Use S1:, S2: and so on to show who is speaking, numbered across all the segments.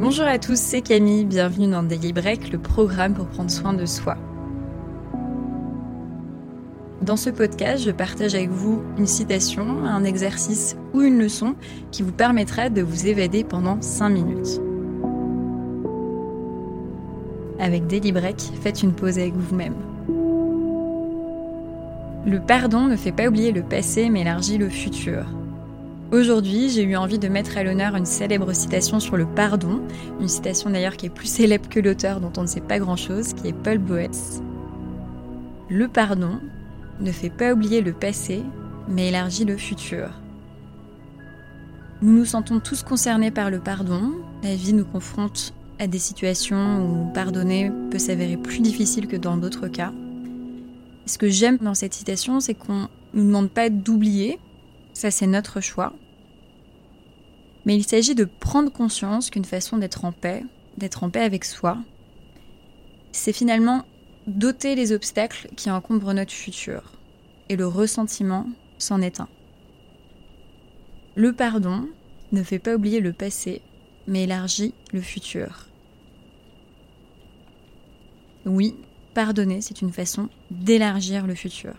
S1: Bonjour à tous, c'est Camille, bienvenue dans Daily Break, le programme pour prendre soin de soi. Dans ce podcast, je partage avec vous une citation, un exercice ou une leçon qui vous permettra de vous évader pendant 5 minutes. Avec Daily Break, faites une pause avec vous-même. Le pardon ne fait pas oublier le passé mais élargit le futur. Aujourd'hui, j'ai eu envie de mettre à l'honneur une célèbre citation sur le pardon, une citation d'ailleurs qui est plus célèbre que l'auteur dont on ne sait pas grand-chose, qui est Paul Boès. Le pardon ne fait pas oublier le passé, mais élargit le futur. Nous nous sentons tous concernés par le pardon. La vie nous confronte à des situations où pardonner peut s'avérer plus difficile que dans d'autres cas. Ce que j'aime dans cette citation, c'est qu'on ne nous demande pas d'oublier, ça c'est notre choix, mais il s'agit de prendre conscience qu'une façon d'être en paix, d'être en paix avec soi, c'est finalement doter les obstacles qui encombrent notre futur. Et le ressentiment s'en est un. Le pardon ne fait pas oublier le passé, mais élargit le futur. Oui, pardonner, c'est une façon d'élargir le futur.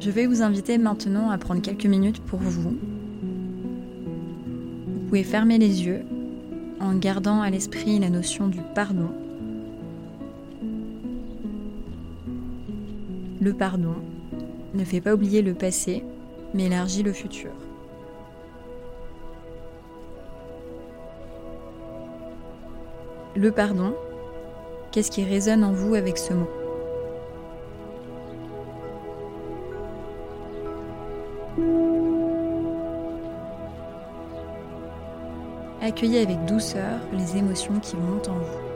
S1: Je vais vous inviter maintenant à prendre quelques minutes pour vous. Vous pouvez fermer les yeux en gardant à l'esprit la notion du pardon. Le pardon ne fait pas oublier le passé, mais élargit le futur. Le pardon, qu'est-ce qui résonne en vous avec ce mot? Accueillez avec douceur les émotions qui montent en vous.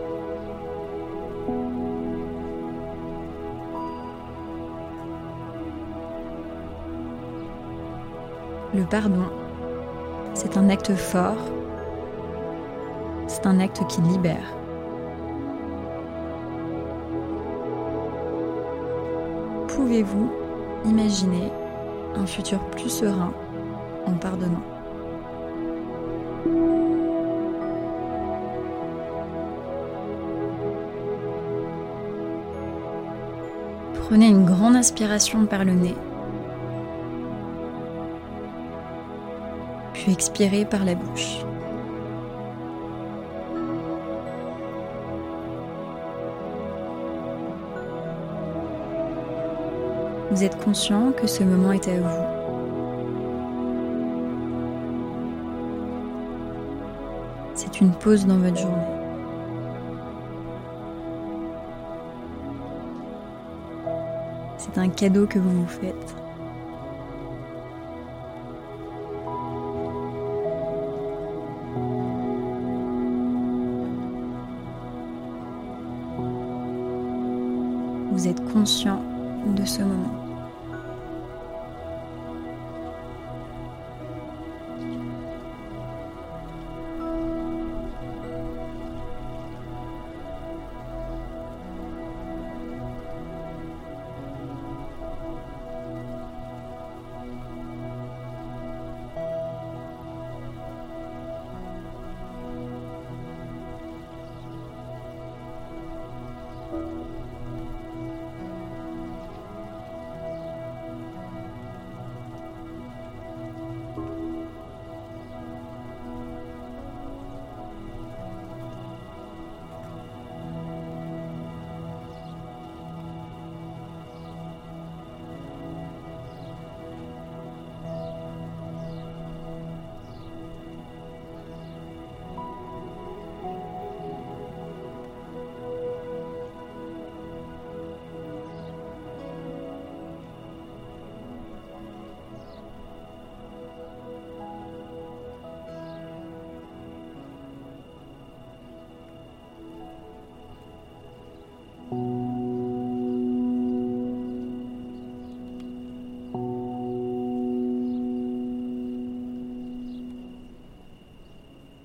S1: Le pardon, c'est un acte fort, c'est un acte qui libère. Pouvez-vous imaginer un futur plus serein en pardonnant? Prenez une grande inspiration par le nez, puis expirez par la bouche. Vous êtes conscient que ce moment est à vous. C'est une pause dans votre journée. C'est un cadeau que vous vous faites. Vous êtes conscient de ce moment.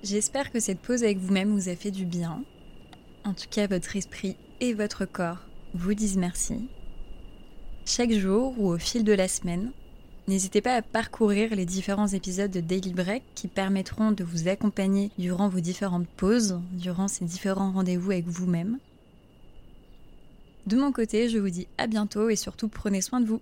S1: J'espère que cette pause avec vous-même vous a fait du bien. En tout cas, votre esprit et votre corps vous disent merci. Chaque jour ou au fil de la semaine, N'hésitez pas à parcourir les différents épisodes de Daily Break qui permettront de vous accompagner durant vos différentes pauses, durant ces différents rendez-vous avec vous-même. De mon côté, je vous dis à bientôt et surtout prenez soin de vous.